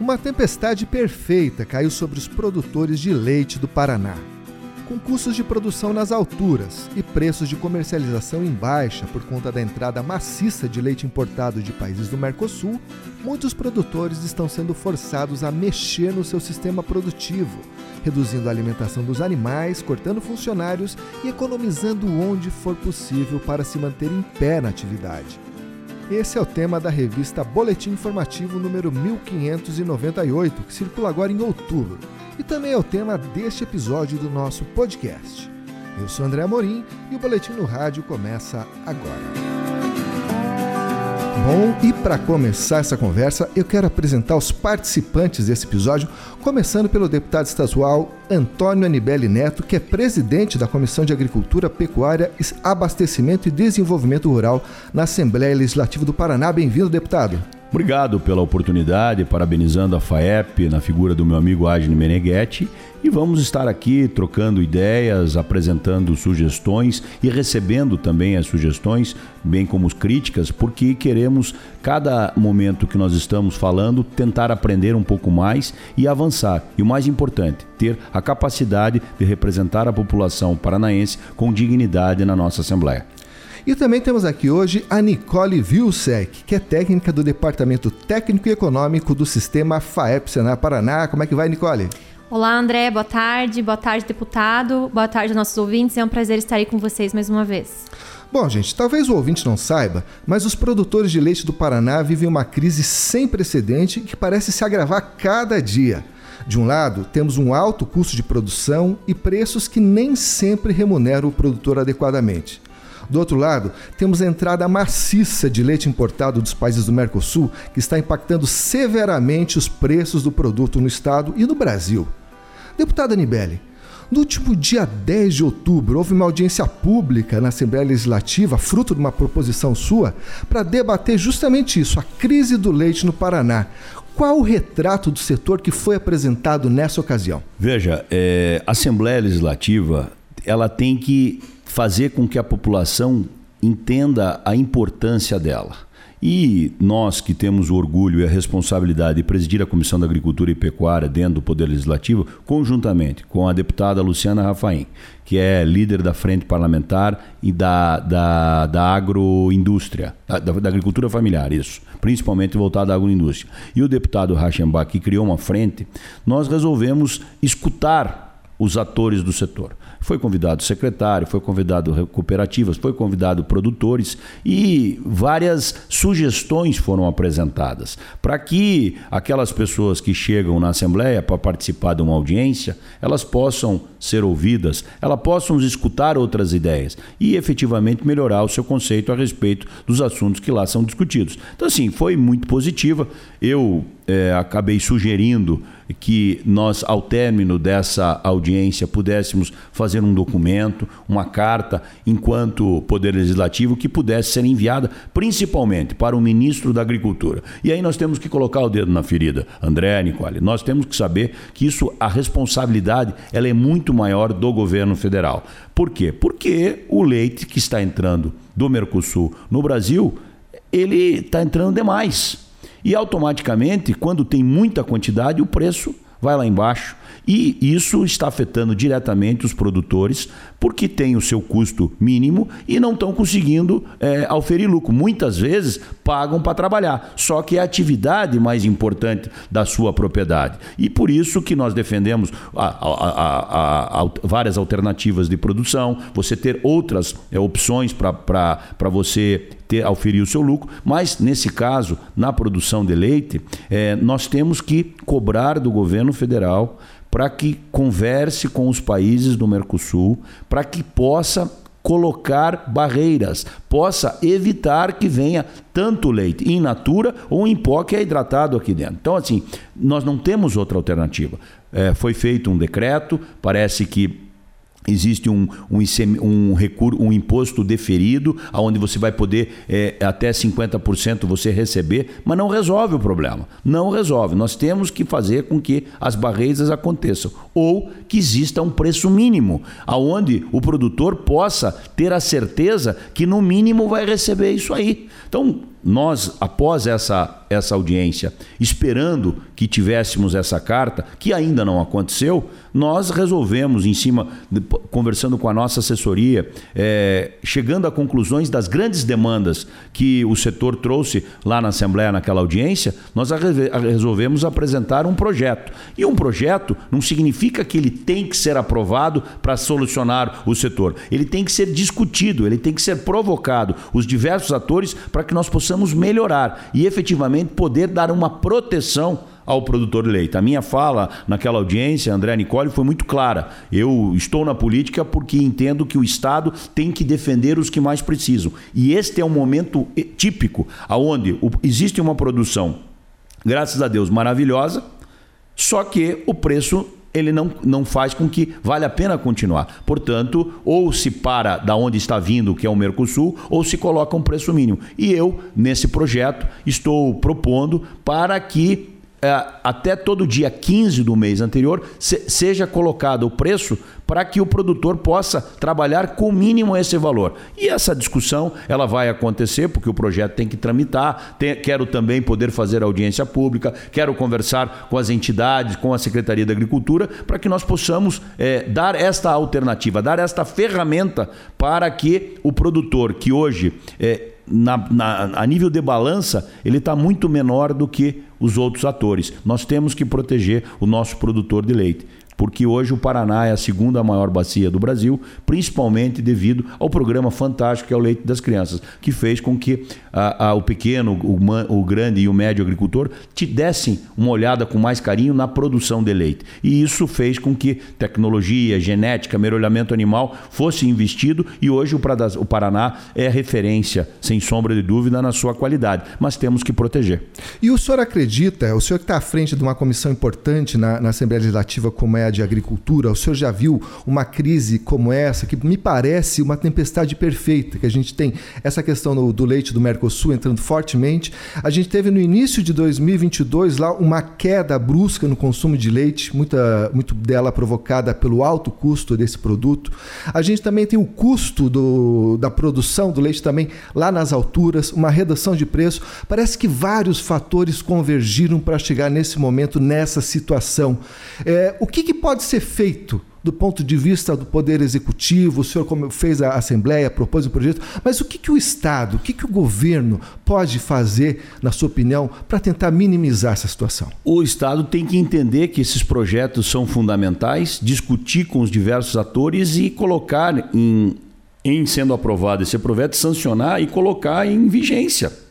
Uma tempestade perfeita caiu sobre os produtores de leite do Paraná. Com custos de produção nas alturas e preços de comercialização em baixa por conta da entrada maciça de leite importado de países do Mercosul, muitos produtores estão sendo forçados a mexer no seu sistema produtivo, reduzindo a alimentação dos animais, cortando funcionários e economizando onde for possível para se manter em pé na atividade. Esse é o tema da revista Boletim Informativo número 1598, que circula agora em outubro, e também é o tema deste episódio do nosso podcast. Eu sou André Amorim e o Boletim no Rádio começa agora. Bom, e para começar essa conversa, eu quero apresentar os participantes desse episódio, começando pelo deputado estadual Antônio Anibele Neto, que é presidente da Comissão de Agricultura, Pecuária, Abastecimento e Desenvolvimento Rural na Assembleia Legislativa do Paraná. Bem-vindo, deputado. Obrigado pela oportunidade, parabenizando a FAEP na figura do meu amigo Agni Meneghetti e vamos estar aqui trocando ideias, apresentando sugestões e recebendo também as sugestões, bem como as críticas, porque queremos, cada momento que nós estamos falando, tentar aprender um pouco mais e avançar. E o mais importante, ter a capacidade de representar a população paranaense com dignidade na nossa Assembleia. E também temos aqui hoje a Nicole Vilsec, que é técnica do Departamento Técnico e Econômico do Sistema FAEP Senar Paraná. Como é que vai, Nicole? Olá, André, boa tarde. Boa tarde, deputado. Boa tarde, nossos ouvintes. É um prazer estar aí com vocês mais uma vez. Bom, gente, talvez o ouvinte não saiba, mas os produtores de leite do Paraná vivem uma crise sem precedente que parece se agravar cada dia. De um lado, temos um alto custo de produção e preços que nem sempre remuneram o produtor adequadamente. Do outro lado, temos a entrada maciça de leite importado dos países do Mercosul, que está impactando severamente os preços do produto no estado e no Brasil. Deputada Anibele, no último dia 10 de outubro, houve uma audiência pública na Assembleia Legislativa, fruto de uma proposição sua, para debater justamente isso, a crise do leite no Paraná. Qual o retrato do setor que foi apresentado nessa ocasião? Veja, é, a Assembleia Legislativa ela tem que fazer com que a população entenda a importância dela. E nós que temos o orgulho e a responsabilidade de presidir a Comissão da Agricultura e Pecuária dentro do Poder Legislativo, conjuntamente com a deputada Luciana Rafaim, que é líder da Frente Parlamentar e da, da, da agroindústria, da, da agricultura familiar, isso, principalmente voltada à agroindústria. E o deputado Rachenbach, que criou uma frente, nós resolvemos escutar os atores do setor. Foi convidado secretário, foi convidado cooperativas, foi convidado produtores e várias sugestões foram apresentadas para que aquelas pessoas que chegam na Assembleia para participar de uma audiência, elas possam ser ouvidas, elas possam escutar outras ideias e efetivamente melhorar o seu conceito a respeito dos assuntos que lá são discutidos. Então, assim, foi muito positiva. Eu é, acabei sugerindo que nós, ao término dessa audiência, pudéssemos fazer um documento, uma carta, enquanto Poder Legislativo, que pudesse ser enviada principalmente para o ministro da Agricultura. E aí nós temos que colocar o dedo na ferida, André, Nicole. Nós temos que saber que isso, a responsabilidade, ela é muito maior do governo federal. Por quê? Porque o leite que está entrando do Mercosul no Brasil, ele está entrando demais. E automaticamente, quando tem muita quantidade, o preço vai lá embaixo. E isso está afetando diretamente os produtores, porque tem o seu custo mínimo e não estão conseguindo é, auferir lucro. Muitas vezes pagam para trabalhar, só que é a atividade mais importante da sua propriedade. E por isso que nós defendemos a, a, a, várias alternativas de produção, você ter outras é, opções para você ter, auferir o seu lucro, mas nesse caso, na produção de leite, é, nós temos que cobrar do governo federal para que converse com os países do Mercosul, para que possa colocar barreiras, possa evitar que venha tanto leite in natura ou em pó que é hidratado aqui dentro. Então, assim, nós não temos outra alternativa. É, foi feito um decreto, parece que existe um, um, um, recurso, um imposto deferido, onde você vai poder é, até 50% você receber, mas não resolve o problema. Não resolve. Nós temos que fazer com que as barreiras aconteçam. Ou que exista um preço mínimo, aonde o produtor possa ter a certeza que no mínimo vai receber isso aí. Então, nós, após essa, essa audiência, esperando que tivéssemos essa carta, que ainda não aconteceu, nós resolvemos, em cima, conversando com a nossa assessoria, é, chegando a conclusões das grandes demandas que o setor trouxe lá na Assembleia, naquela audiência, nós resolvemos apresentar um projeto. E um projeto não significa que ele tem que ser aprovado para solucionar o setor. Ele tem que ser discutido, ele tem que ser provocado, os diversos atores, para que nós possamos melhorar e efetivamente poder dar uma proteção ao produtor de leite. A minha fala naquela audiência, André Nicole, foi muito clara. Eu estou na política porque entendo que o Estado tem que defender os que mais precisam. E este é um momento típico aonde existe uma produção, graças a Deus, maravilhosa, só que o preço ele não, não faz com que vale a pena continuar. Portanto, ou se para da onde está vindo, que é o Mercosul, ou se coloca um preço mínimo. E eu, nesse projeto, estou propondo para que até todo dia 15 do mês anterior se, seja colocado o preço para que o produtor possa trabalhar com mínimo esse valor. E essa discussão ela vai acontecer porque o projeto tem que tramitar. Tem, quero também poder fazer audiência pública, quero conversar com as entidades, com a Secretaria da Agricultura, para que nós possamos é, dar esta alternativa, dar esta ferramenta para que o produtor que hoje é, na, na, a nível de balança, ele está muito menor do que os outros atores. Nós temos que proteger o nosso produtor de leite porque hoje o Paraná é a segunda maior bacia do Brasil, principalmente devido ao programa fantástico que é o Leite das Crianças, que fez com que a, a, o pequeno, o, o, grande e o médio agricultor te dessem uma olhada com mais carinho na produção de leite. E isso fez com que tecnologia, genética, merolhamento animal fosse investido e hoje o, o Paraná é referência, sem sombra de dúvida, na sua qualidade. Mas temos que proteger. E o senhor acredita, o senhor que está à frente de uma comissão importante na, na Assembleia Legislativa como é de agricultura, o senhor já viu uma crise como essa, que me parece uma tempestade perfeita, que a gente tem essa questão do, do leite do Mercosul entrando fortemente. A gente teve no início de 2022 lá uma queda brusca no consumo de leite, muita, muito dela provocada pelo alto custo desse produto. A gente também tem o custo do, da produção do leite também lá nas alturas, uma redução de preço. Parece que vários fatores convergiram para chegar nesse momento, nessa situação. É, o que, que pode ser feito do ponto de vista do Poder Executivo? O senhor como fez a Assembleia, propôs o projeto, mas o que, que o Estado, o que, que o governo pode fazer, na sua opinião, para tentar minimizar essa situação? O Estado tem que entender que esses projetos são fundamentais, discutir com os diversos atores e colocar em, em sendo aprovado esse projeto, sancionar e colocar em vigência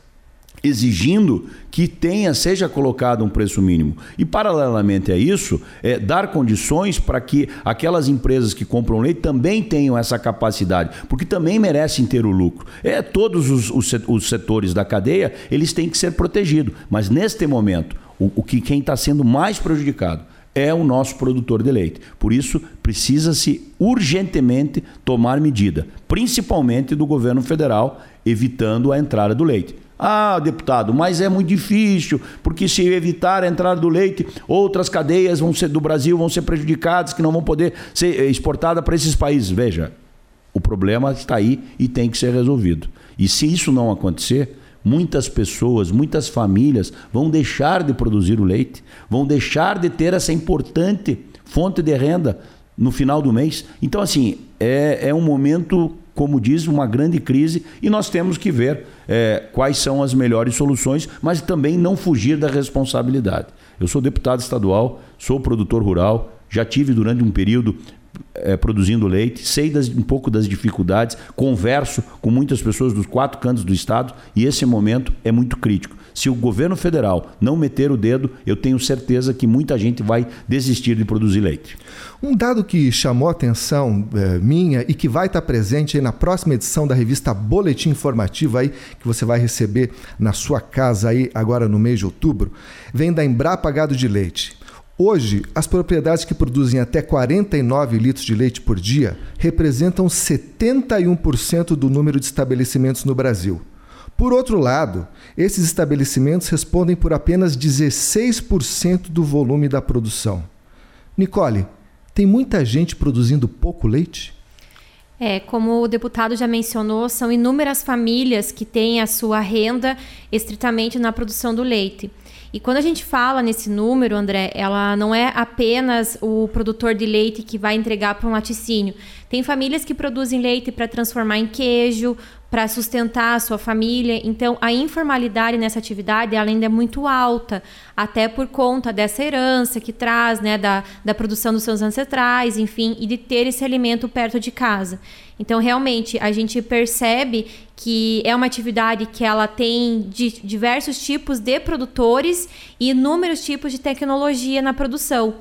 exigindo que tenha seja colocado um preço mínimo e paralelamente a isso é, dar condições para que aquelas empresas que compram leite também tenham essa capacidade porque também merecem ter o lucro é todos os, os, os setores da cadeia eles têm que ser protegidos mas neste momento o, o que quem está sendo mais prejudicado é o nosso produtor de leite. Por isso, precisa-se urgentemente tomar medida, principalmente do governo federal, evitando a entrada do leite. Ah, deputado, mas é muito difícil, porque se evitar a entrada do leite, outras cadeias vão ser, do Brasil vão ser prejudicadas, que não vão poder ser exportadas para esses países. Veja, o problema está aí e tem que ser resolvido. E se isso não acontecer, muitas pessoas, muitas famílias vão deixar de produzir o leite, vão deixar de ter essa importante fonte de renda no final do mês. Então, assim, é, é um momento como diz, uma grande crise e nós temos que ver é, quais são as melhores soluções, mas também não fugir da responsabilidade. Eu sou deputado estadual, sou produtor rural, já tive durante um período é, produzindo leite, sei das, um pouco das dificuldades, converso com muitas pessoas dos quatro cantos do estado e esse momento é muito crítico. Se o governo federal não meter o dedo, eu tenho certeza que muita gente vai desistir de produzir leite. Um dado que chamou a atenção é, minha e que vai estar presente na próxima edição da revista Boletim Informativo aí, que você vai receber na sua casa aí agora no mês de outubro, vem da Embrapa Gado de Leite. Hoje, as propriedades que produzem até 49 litros de leite por dia representam 71% do número de estabelecimentos no Brasil. Por outro lado, esses estabelecimentos respondem por apenas 16% do volume da produção. Nicole, tem muita gente produzindo pouco leite? É, como o deputado já mencionou, são inúmeras famílias que têm a sua renda estritamente na produção do leite. E quando a gente fala nesse número, André, ela não é apenas o produtor de leite que vai entregar para um laticínio. Tem famílias que produzem leite para transformar em queijo, para sustentar a sua família. Então, a informalidade nessa atividade ela ainda é muito alta, até por conta dessa herança que traz, né, da, da produção dos seus ancestrais, enfim, e de ter esse alimento perto de casa. Então, realmente, a gente percebe que é uma atividade que ela tem de diversos tipos de produtores e inúmeros tipos de tecnologia na produção.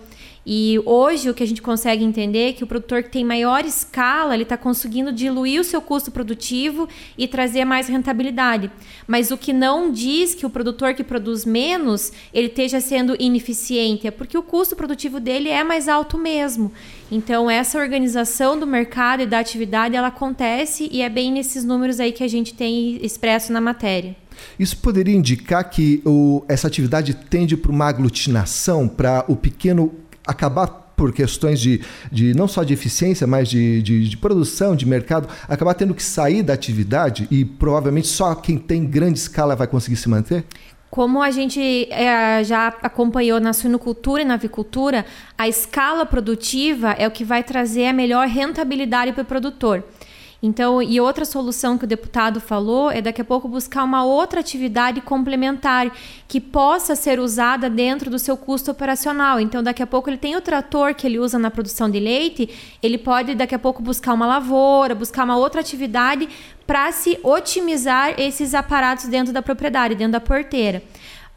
E hoje o que a gente consegue entender é que o produtor que tem maior escala, ele está conseguindo diluir o seu custo produtivo e trazer mais rentabilidade. Mas o que não diz que o produtor que produz menos, ele esteja sendo ineficiente, é porque o custo produtivo dele é mais alto mesmo. Então essa organização do mercado e da atividade, ela acontece e é bem nesses números aí que a gente tem expresso na matéria. Isso poderia indicar que o, essa atividade tende para uma aglutinação, para o pequeno acabar por questões de, de não só de eficiência, mas de, de, de, produção, de mercado, acabar tendo que sair da atividade e provavelmente só quem tem grande escala vai conseguir se manter? Como a gente é, já acompanhou na suinocultura e na avicultura, a escala produtiva é o que vai trazer a melhor rentabilidade para o produtor. Então, e outra solução que o deputado falou é daqui a pouco buscar uma outra atividade complementar que possa ser usada dentro do seu custo operacional. Então, daqui a pouco ele tem o trator que ele usa na produção de leite, ele pode daqui a pouco buscar uma lavoura, buscar uma outra atividade para se otimizar esses aparatos dentro da propriedade, dentro da porteira.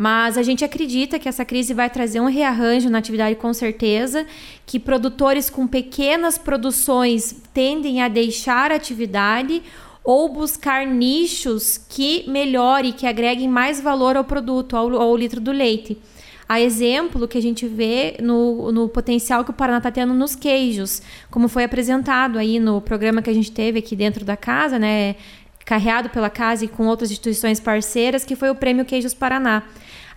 Mas a gente acredita que essa crise vai trazer um rearranjo na atividade com certeza, que produtores com pequenas produções tendem a deixar a atividade ou buscar nichos que melhore, que agreguem mais valor ao produto, ao, ao litro do leite. A exemplo que a gente vê no, no potencial que o Paraná está tendo nos queijos, como foi apresentado aí no programa que a gente teve aqui dentro da casa, né? Carreado pela casa e com outras instituições parceiras, que foi o Prêmio Queijos Paraná.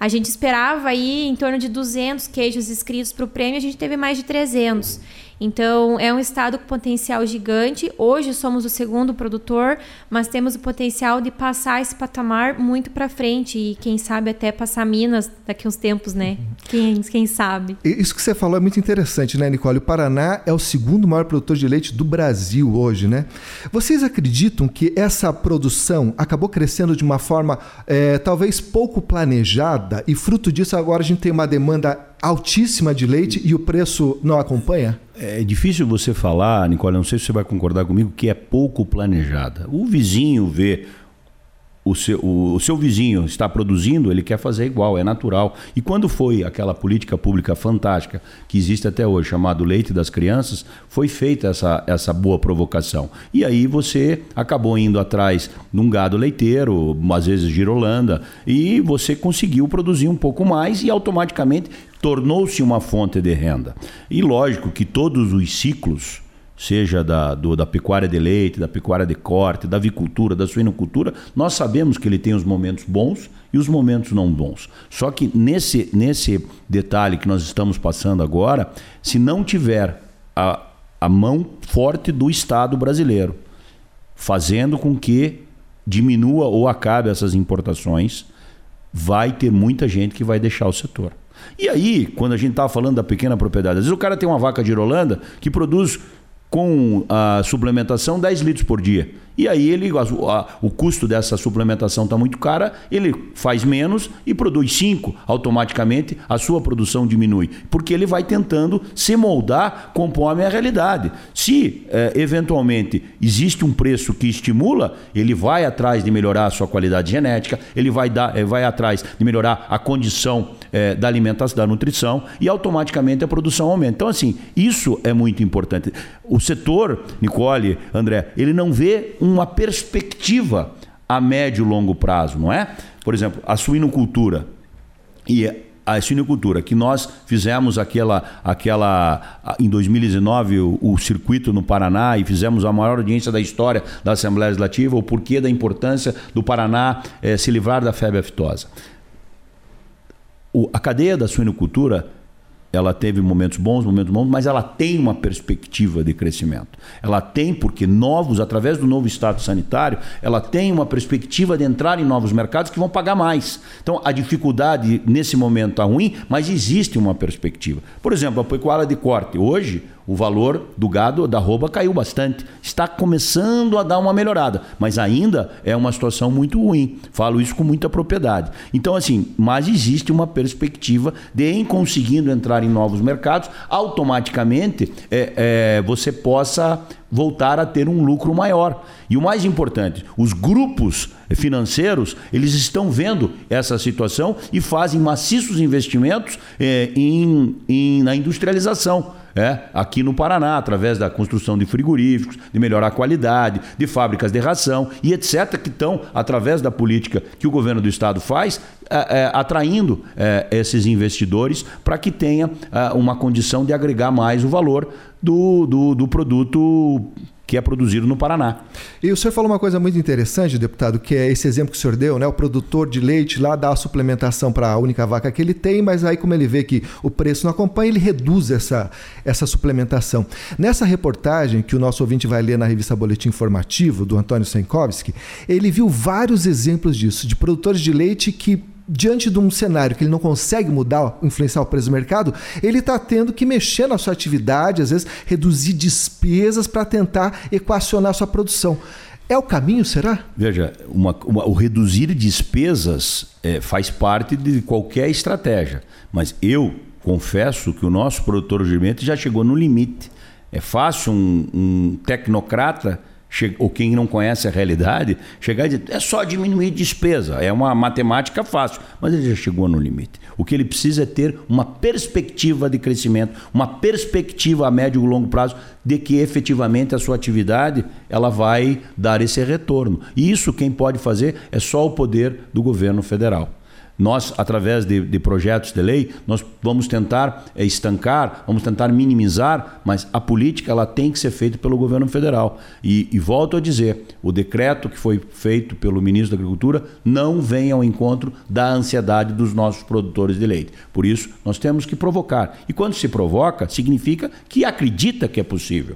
A gente esperava aí em torno de 200 queijos inscritos para o prêmio, a gente teve mais de 300. Então, é um estado com potencial gigante. Hoje somos o segundo produtor, mas temos o potencial de passar esse patamar muito para frente e quem sabe até passar Minas daqui uns tempos, né? Quem, quem sabe. Isso que você falou é muito interessante, né, Nicole? O Paraná é o segundo maior produtor de leite do Brasil hoje, né? Vocês acreditam que essa produção acabou crescendo de uma forma é, talvez pouco planejada e fruto disso agora a gente tem uma demanda altíssima de leite e o preço não acompanha? É difícil você falar, Nicole, não sei se você vai concordar comigo, que é pouco planejada. O vizinho vê o seu, o, o, seu vizinho está produzindo, ele quer fazer igual, é natural. E quando foi aquela política pública fantástica que existe até hoje, chamado Leite das Crianças, foi feita essa, essa boa provocação. E aí você acabou indo atrás de um gado leiteiro, às vezes girolanda, e você conseguiu produzir um pouco mais e automaticamente tornou-se uma fonte de renda. E lógico que todos os ciclos seja da, do, da pecuária de leite, da pecuária de corte, da avicultura, da suinocultura, nós sabemos que ele tem os momentos bons e os momentos não bons. Só que nesse, nesse detalhe que nós estamos passando agora, se não tiver a, a mão forte do Estado brasileiro, fazendo com que diminua ou acabe essas importações, vai ter muita gente que vai deixar o setor. E aí, quando a gente estava falando da pequena propriedade, às vezes o cara tem uma vaca de Irolanda que produz com a suplementação 10 litros por dia. E aí ele, a, a, o custo dessa suplementação está muito cara, ele faz menos e produz 5. Automaticamente a sua produção diminui. Porque ele vai tentando se moldar conforme a realidade. Se é, eventualmente existe um preço que estimula, ele vai atrás de melhorar a sua qualidade genética, ele vai, dar, é, vai atrás de melhorar a condição é, da alimentação, da nutrição e automaticamente a produção aumenta. Então, assim, isso é muito importante. O setor, Nicole, André, ele não vê uma perspectiva a médio e longo prazo, não é? Por exemplo, a suinocultura e a suinocultura, que nós fizemos aquela, aquela em 2019 o, o, circuito no Paraná e fizemos a maior audiência da história da Assembleia Legislativa, o porquê da importância do Paraná eh, se livrar da febre aftosa. O, a cadeia da suinocultura ela teve momentos bons, momentos bons, mas ela tem uma perspectiva de crescimento. Ela tem, porque novos, através do novo status sanitário, ela tem uma perspectiva de entrar em novos mercados que vão pagar mais. Então, a dificuldade nesse momento está ruim, mas existe uma perspectiva. Por exemplo, a pecuária de corte. Hoje, o valor do gado da roupa caiu bastante. Está começando a dar uma melhorada, mas ainda é uma situação muito ruim. Falo isso com muita propriedade. Então, assim, mas existe uma perspectiva de, em conseguindo entrar em novos mercados, automaticamente é, é, você possa voltar a ter um lucro maior. E o mais importante, os grupos financeiros, eles estão vendo essa situação e fazem maciços investimentos é, em, em, na industrialização é, aqui no Paraná, através da construção de frigoríficos, de melhorar a qualidade, de fábricas de ração e etc., que estão, através da política que o governo do estado faz, é, é, atraindo é, esses investidores para que tenha é, uma condição de agregar mais o valor do, do, do produto que é produzido no Paraná. E o senhor falou uma coisa muito interessante, deputado, que é esse exemplo que o senhor deu, né? O produtor de leite lá dá a suplementação para a única vaca que ele tem, mas aí como ele vê que o preço não acompanha, ele reduz essa, essa suplementação. Nessa reportagem que o nosso ouvinte vai ler na revista Boletim Informativo, do Antônio Senkowski, ele viu vários exemplos disso, de produtores de leite que diante de um cenário que ele não consegue mudar, influenciar o preço do mercado, ele está tendo que mexer na sua atividade, às vezes reduzir despesas para tentar equacionar a sua produção. É o caminho, será? Veja, uma, uma, o reduzir despesas é, faz parte de qualquer estratégia. Mas eu confesso que o nosso produtor de alimento já chegou no limite. É fácil um, um tecnocrata ou quem não conhece a realidade, chegar e dizer, é só diminuir despesa. É uma matemática fácil, mas ele já chegou no limite. O que ele precisa é ter uma perspectiva de crescimento, uma perspectiva a médio e longo prazo de que efetivamente a sua atividade ela vai dar esse retorno. E isso quem pode fazer é só o poder do governo federal. Nós, através de, de, projetos de lei, nós vamos tentar é, estancar, vamos tentar minimizar, mas a política ela tem que ser feita pelo governo federal. E, e volto a dizer, o decreto que foi feito pelo ministro da Agricultura não vem ao encontro da ansiedade dos nossos produtores de leite. Por isso, nós temos que provocar. E quando se provoca, significa que acredita que é possível.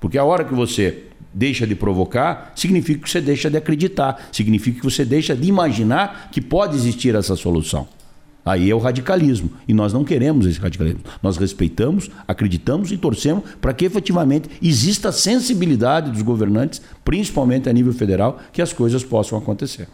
Porque a hora que você deixa de provocar, significa que você deixa de acreditar, significa que você deixa de imaginar que pode existir essa solução. Aí é o radicalismo. E nós não queremos esse radicalismo. Nós respeitamos, acreditamos e torcemos para que efetivamente exista sensibilidade dos governantes, principalmente a nível federal, que as coisas possam acontecer.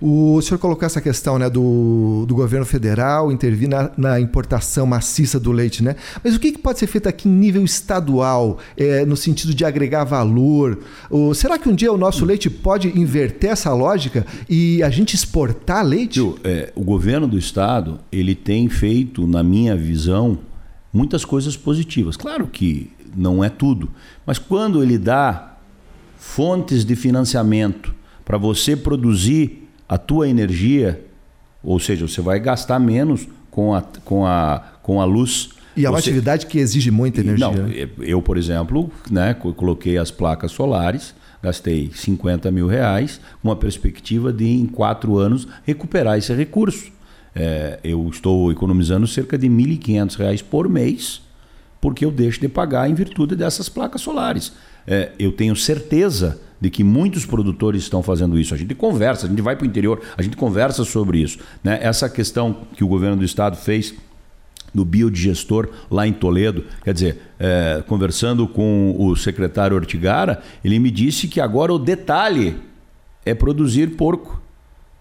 O senhor colocou essa questão né, do, do governo federal intervir na, na, importação maciça do leite, né? Mas o que, que pode ser feito aqui em nível estadual, é, no sentido de agregar valor? Ou, será que um dia o nosso leite pode inverter essa lógica e a gente exportar leite? é, o governo do estado ele tem feito, na minha visão, muitas coisas positivas. Claro que não é tudo, mas quando ele dá fontes de financiamento para você produzir a tua energia, ou seja, você vai gastar menos com a, com a, com a luz. E é uma você... atividade que exige muita energia. Não, né? eu, por exemplo, né, coloquei as placas solares, gastei 50 mil reais, com uma perspectiva de, em quatro anos, recuperar esse recurso. É, eu estou economizando cerca de R$ 1.500 por mês, porque eu deixo de pagar em virtude dessas placas solares. É, eu tenho certeza de que muitos produtores estão fazendo isso. A gente conversa, a gente vai para o interior, a gente conversa sobre isso. Né? Essa questão que o governo do estado fez do biodigestor lá em Toledo, quer dizer, é, conversando com o secretário Ortigara, ele me disse que agora o detalhe é produzir porco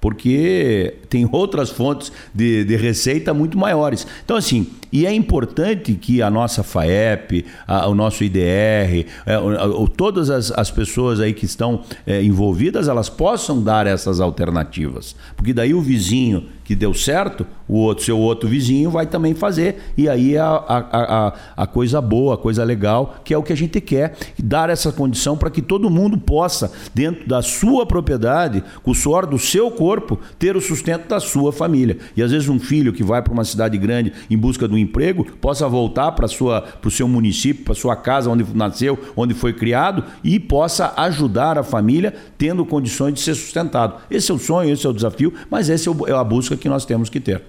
porque tem outras fontes de, de, receita muito maiores. Então, assim, e é importante que a nossa FAEP, a, o nosso IDR, é, o, todas as, as, pessoas aí que estão é, envolvidas, elas possam dar essas alternativas. Porque daí o vizinho que deu certo, o outro, seu outro vizinho vai também fazer. E aí é a, a, a, a coisa boa, a coisa legal, que é o que a gente quer, dar essa condição para que todo mundo possa, dentro da sua propriedade, com o suor do seu corpo, ter o sustento da sua família. E às vezes um filho que vai para uma cidade grande em busca de um emprego possa voltar para o seu município, para sua casa onde nasceu, onde foi criado e possa ajudar a família tendo condições de ser sustentado. Esse é o sonho, esse é o desafio, mas esse é, é a busca que nós temos que ter.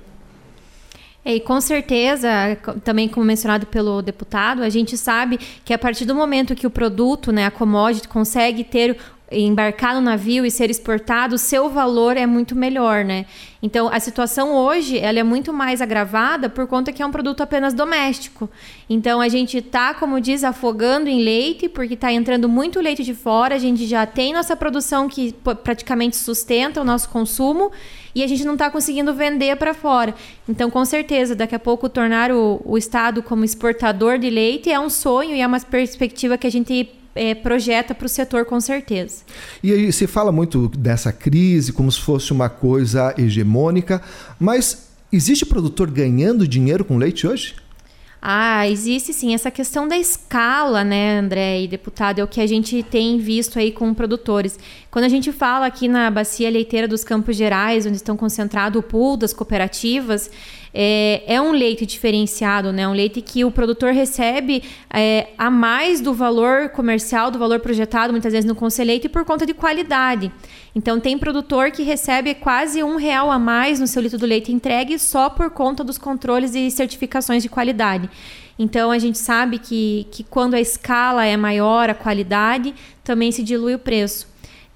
E com certeza, também como mencionado pelo deputado, a gente sabe que a partir do momento que o produto, né, a commodity, consegue ter embarcar no navio e ser exportado, o seu valor é muito melhor, né? Então, a situação hoje, ela é muito mais agravada por conta que é um produto apenas doméstico. Então, a gente está, como diz, afogando em leite, porque está entrando muito leite de fora, a gente já tem nossa produção que praticamente sustenta o nosso consumo e a gente não está conseguindo vender para fora. Então, com certeza, daqui a pouco tornar o, o Estado como exportador de leite é um sonho e é uma perspectiva que a gente é, projeta para o setor com certeza. E aí se fala muito dessa crise como se fosse uma coisa hegemônica, mas existe produtor ganhando dinheiro com leite hoje? Ah, existe sim. Essa questão da escala, né, André e deputado, é o que a gente tem visto aí com produtores. Quando a gente fala aqui na bacia leiteira dos Campos Gerais, onde estão concentrados o pool das cooperativas, é, é, um leite diferenciado, né? Um leite que o produtor recebe é, a mais do valor comercial, do valor projetado, muitas vezes no conselheito, por conta de qualidade. Então tem produtor que recebe quase um real a mais no seu litro do leite entregue só por conta dos controles e certificações de qualidade. Então a gente sabe que, que quando a escala é maior, a qualidade, também se dilui o preço.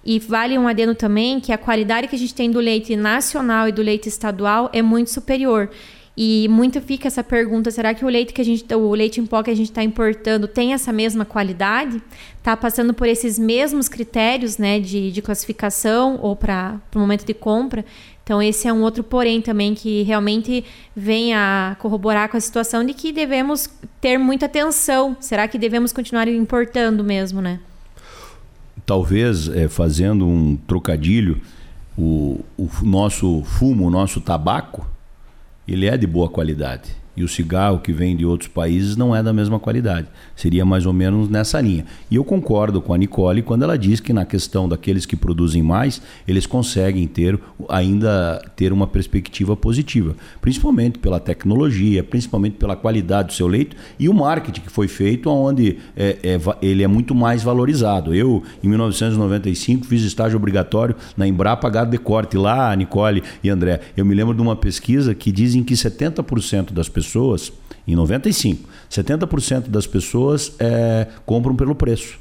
E vale um adendo também que a qualidade que a gente tem do leite nacional e do leite estadual é muito superior. E muito fica essa pergunta: será que o leite que a gente, o leite em pó que a gente está importando tem essa mesma qualidade? Está passando por esses mesmos critérios, né, de, de classificação ou para o momento de compra? Então esse é um outro porém também que realmente vem a corroborar com a situação de que devemos ter muita atenção. Será que devemos continuar importando mesmo, né? Talvez é, fazendo um trocadilho, o, o nosso fumo, o nosso tabaco, ele é de boa qualidade e o cigarro que vem de outros países não é da mesma qualidade. Seria mais ou menos nessa linha. E eu concordo com a Nicole quando ela diz que na questão daqueles que produzem mais, eles conseguem ter ainda ter uma perspectiva positiva, principalmente pela tecnologia, principalmente pela qualidade do seu leito e o marketing que foi feito, onde é, é, ele é muito mais valorizado. Eu, em 1995, fiz estágio obrigatório na Embrapa Gado de Corte, lá, Nicole e André. Eu me lembro de uma pesquisa que dizem que 70% das pessoas pessoas, em 95, 70% das pessoas é, compram pelo preço.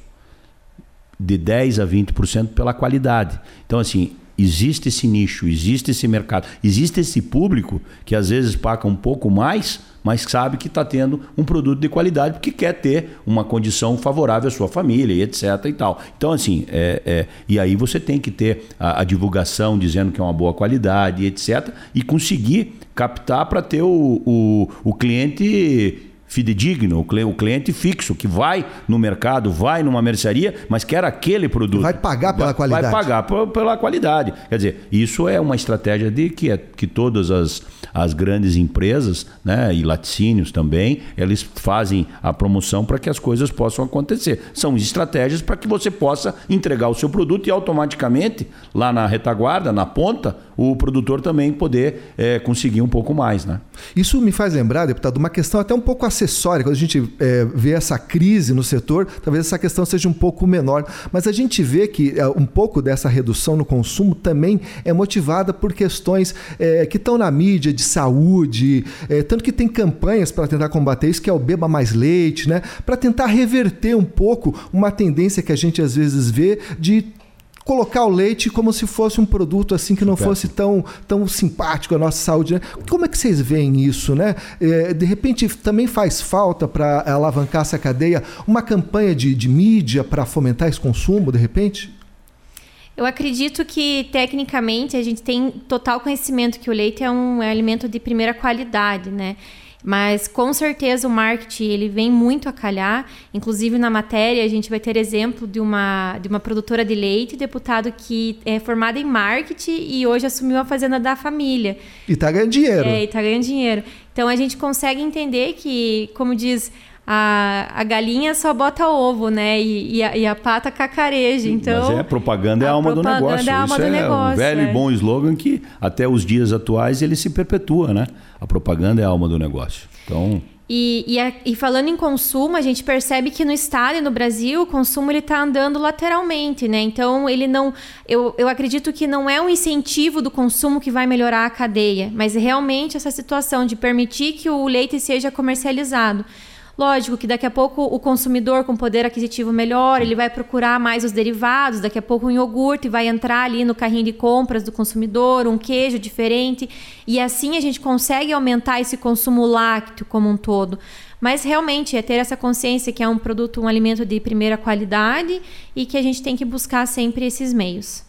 De 10 a 20% pela qualidade. Então, assim, existe esse nicho, existe esse mercado, existe esse público que às vezes paga um pouco mais, mas sabe que está tendo um produto de qualidade porque quer ter uma condição favorável à sua família e etc e tal. Então assim, é, é, e aí você tem que ter a, a, divulgação dizendo que é uma boa qualidade e etc e conseguir captar para ter o, o, o cliente fidedigno, o cliente fixo, que vai no mercado, vai numa mercearia, mas quer aquele produto. Vai pagar pela vai, qualidade. Vai pagar pela qualidade. Quer dizer, isso é uma estratégia de que, é, que todas as, as grandes empresas, né, e laticínios também, eles fazem a promoção para que as coisas possam acontecer. São estratégias para que você possa entregar o seu produto e automaticamente, lá na retaguarda, na ponta, o produtor também poder é, conseguir um pouco mais. Né? Isso me faz lembrar, deputado, uma questão até um pouco acessória. Quando a gente é, vê essa crise no setor, talvez essa questão seja um pouco menor. Mas a gente vê que é, um pouco dessa redução no consumo também é motivada por questões é, que estão na mídia de saúde, é, tanto que tem campanhas para tentar combater isso, que é o beba mais leite, né? Para tentar reverter um pouco uma tendência que a gente às vezes vê de colocar o leite como se fosse um produto assim que não fosse tão, tão simpático à nossa saúde. Né? Como é que vocês veem isso, né? É, de repente também faz falta para alavancar essa cadeia uma campanha de, de mídia para fomentar esse consumo, de repente? Eu acredito que, tecnicamente, a gente tem total conhecimento que o leite é um é alimento de primeira qualidade, né? Mas com certeza o marketing ele vem muito a calhar. Inclusive na matéria a gente vai ter exemplo de uma, de uma produtora de leite, deputado que é formada em marketing e hoje assumiu a fazenda da família. E está ganhando dinheiro. É, e está ganhando dinheiro. Então a gente consegue entender que, como diz a, a galinha só bota ovo, né? E, e, a, e a pata cacareja. Então, Mas é, propaganda é a alma propaganda do negócio. É a alma Isso do é negócio, um velho é. e bom slogan que até os dias atuais ele se perpetua, né? A propaganda é a alma do negócio. Então... E, e, e, falando em consumo, a gente percebe que no estado e no Brasil o consumo ele está andando lateralmente, né? Então ele não, eu, eu acredito que não é um incentivo do consumo que vai melhorar a cadeia, mas realmente essa situação de permitir que o leite seja comercializado. Lógico que daqui a pouco o consumidor com poder aquisitivo melhor, ele vai procurar mais os derivados, daqui a pouco um iogurte vai entrar ali no carrinho de compras do consumidor, um queijo diferente, e assim a gente consegue aumentar esse consumo lácteo como um todo. Mas realmente é ter essa consciência que é um produto, um alimento de primeira qualidade e que a gente tem que buscar sempre esses meios.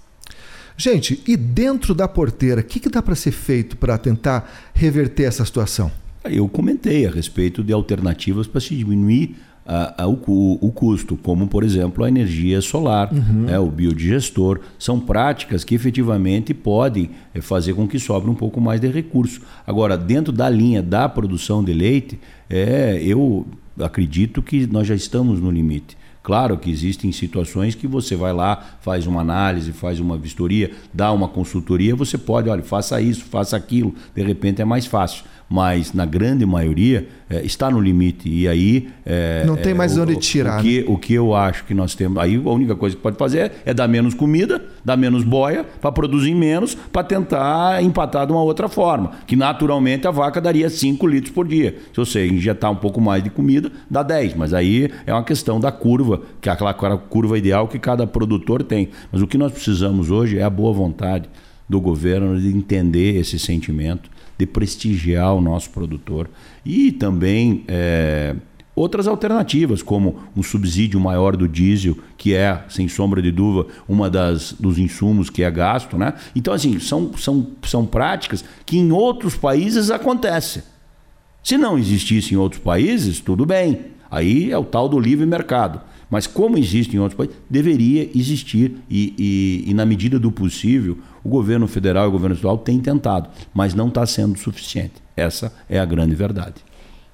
Gente, e dentro da porteira, o que, que dá para ser feito para tentar reverter essa situação? Eu comentei a respeito de alternativas para se diminuir a, a, o, o, custo, como por exemplo a energia solar, uhum. né, o biodigestor. São práticas que efetivamente podem eh, fazer com que sobre um pouco mais de recurso. Agora, dentro da linha da produção de leite, é, eu acredito que nós já estamos no limite. Claro que existem situações que você vai lá, faz uma análise, faz uma vistoria, dá uma consultoria, você pode, olha, faça isso, faça aquilo, de repente é mais fácil mas na grande maioria é, está no limite. E aí. É, não tem mais é, onde tirar. O que, né? o que eu acho que nós temos. Aí a única coisa que pode fazer é dar menos comida, dar menos boia, para produzir menos, para tentar empatar de uma outra forma. Que naturalmente a vaca daria 5 litros por dia. Se você injetar um pouco mais de comida, dá 10. Mas aí é uma questão da curva, que é aquela curva ideal que cada produtor tem. Mas o que nós precisamos hoje é a boa vontade do governo de entender esse sentimento de prestigiar o nosso produtor e também é, outras alternativas, como um subsídio maior do diesel, que é, sem sombra de dúvida, uma das dos insumos que é gasto, né? Então, assim, são, são, são práticas que em outros países acontecem. Se não existisse em outros países, tudo bem. Aí é o tal do livre mercado. Mas como existe em outros países, deveria existir e, e, e, na medida do possível, o governo federal e o governo estadual têm tentado, mas não está sendo suficiente. Essa é a grande verdade.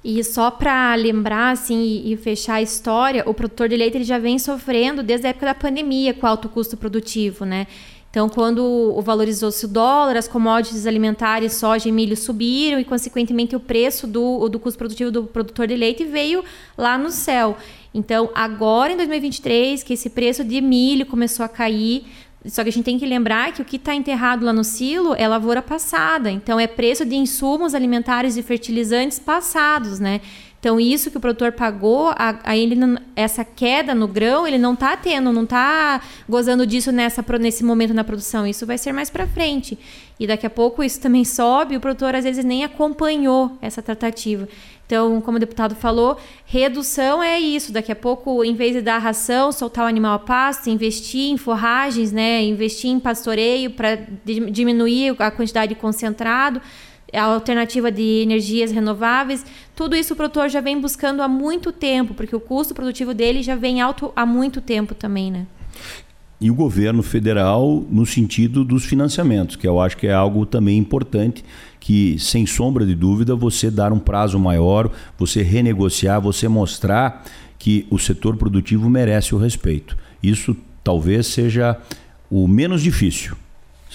E só para lembrar assim e, fechar a história, o produtor de leite ele já vem sofrendo desde a época da pandemia com alto custo produtivo, né? Então, quando valorizou-se o dólar, as commodities alimentares, soja e milho subiram e, consequentemente, o preço do, do custo produtivo do produtor de leite veio lá no céu. Então, agora em 2023, que esse preço de milho começou a cair, só que a gente tem que lembrar que o que está enterrado lá no silo é lavoura passada. Então, é preço de insumos alimentares e fertilizantes passados, né? Então, isso que o produtor pagou, a, a ele, essa queda no grão, ele não está tendo, não está gozando disso nessa, nesse momento na produção. Isso vai ser mais para frente. E daqui a pouco isso também sobe, o produtor às vezes nem acompanhou essa tratativa. Então, como o deputado falou, redução é isso. Daqui a pouco, em vez de dar ração, soltar o animal a pasto, investir em forragens, né? investir em pastoreio para diminuir a quantidade de concentrado a alternativa de energias renováveis, tudo isso o produtor já vem buscando há muito tempo, porque o custo produtivo dele já vem alto há muito tempo também, né? E o governo federal no sentido dos financiamentos, que eu acho que é algo também importante, que sem sombra de dúvida você dar um prazo maior, você renegociar, você mostrar que o setor produtivo merece o respeito. Isso talvez seja o menos difícil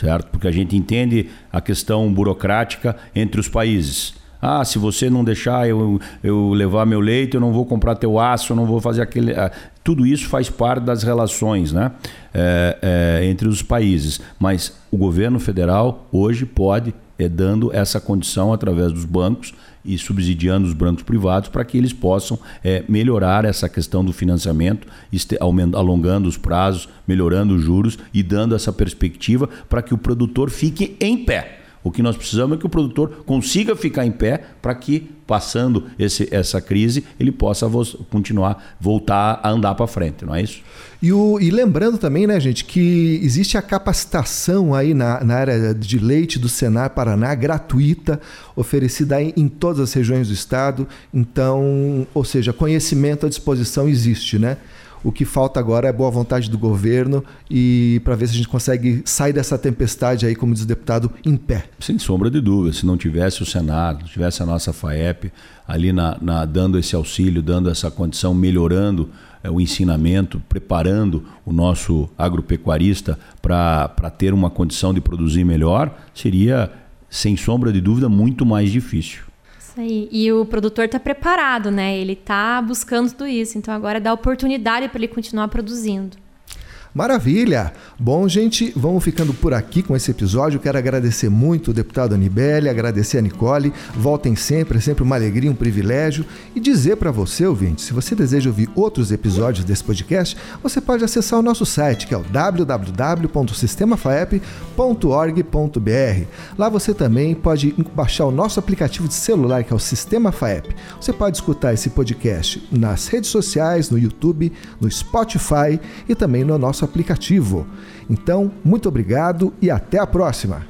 certo? Porque a gente entende a questão burocrática entre os países. Ah, se você não deixar eu, eu levar meu leite, eu não vou comprar teu aço, eu não vou fazer aquele. Ah, tudo isso faz parte das relações né? É, é, entre os países. Mas o governo federal hoje pode, é, dando essa condição através dos bancos, e subsidiando os bancos privados para que eles possam é, melhorar essa questão do financiamento, alongando os prazos, melhorando os juros e dando essa perspectiva para que o produtor fique em pé. O que nós precisamos é que o produtor consiga ficar em pé para que, passando esse, essa crise, ele possa vo continuar, voltar a andar para frente, não é isso? E, o, e, lembrando também, né, gente, que existe a capacitação aí na, na área de leite do Senar Paraná, gratuita, oferecida em, em todas as regiões do estado. Então, ou seja, conhecimento à disposição existe, né? O que falta agora é boa vontade do governo e para ver se a gente consegue sair dessa tempestade aí, como diz o deputado, em pé. Sem sombra de dúvida. Se não tivesse o Senado, tivesse a nossa FAEP ali na, na dando esse auxílio, dando essa condição, melhorando é, o ensinamento, preparando o nosso agropecuarista para ter uma condição de produzir melhor, seria, sem sombra de dúvida, muito mais difícil. Isso aí. E o produtor está preparado, né? Ele está buscando tudo isso. Então agora dá oportunidade para ele continuar produzindo. Maravilha! Bom, gente, vamos ficando por aqui com esse episódio. Quero agradecer muito o deputado Anibele, agradecer a Nicole. Voltem sempre, é sempre uma alegria, um privilégio. E dizer para você, ouvinte, se você deseja ouvir outros episódios desse podcast, você pode acessar o nosso site, que é o www.sistemafaep.org.br. Lá você também pode baixar o nosso aplicativo de celular, que é o Sistema FAEP. Você pode escutar esse podcast nas redes sociais, no YouTube, no Spotify e também no nosso aplicativo. Então, muito obrigado e até a próxima!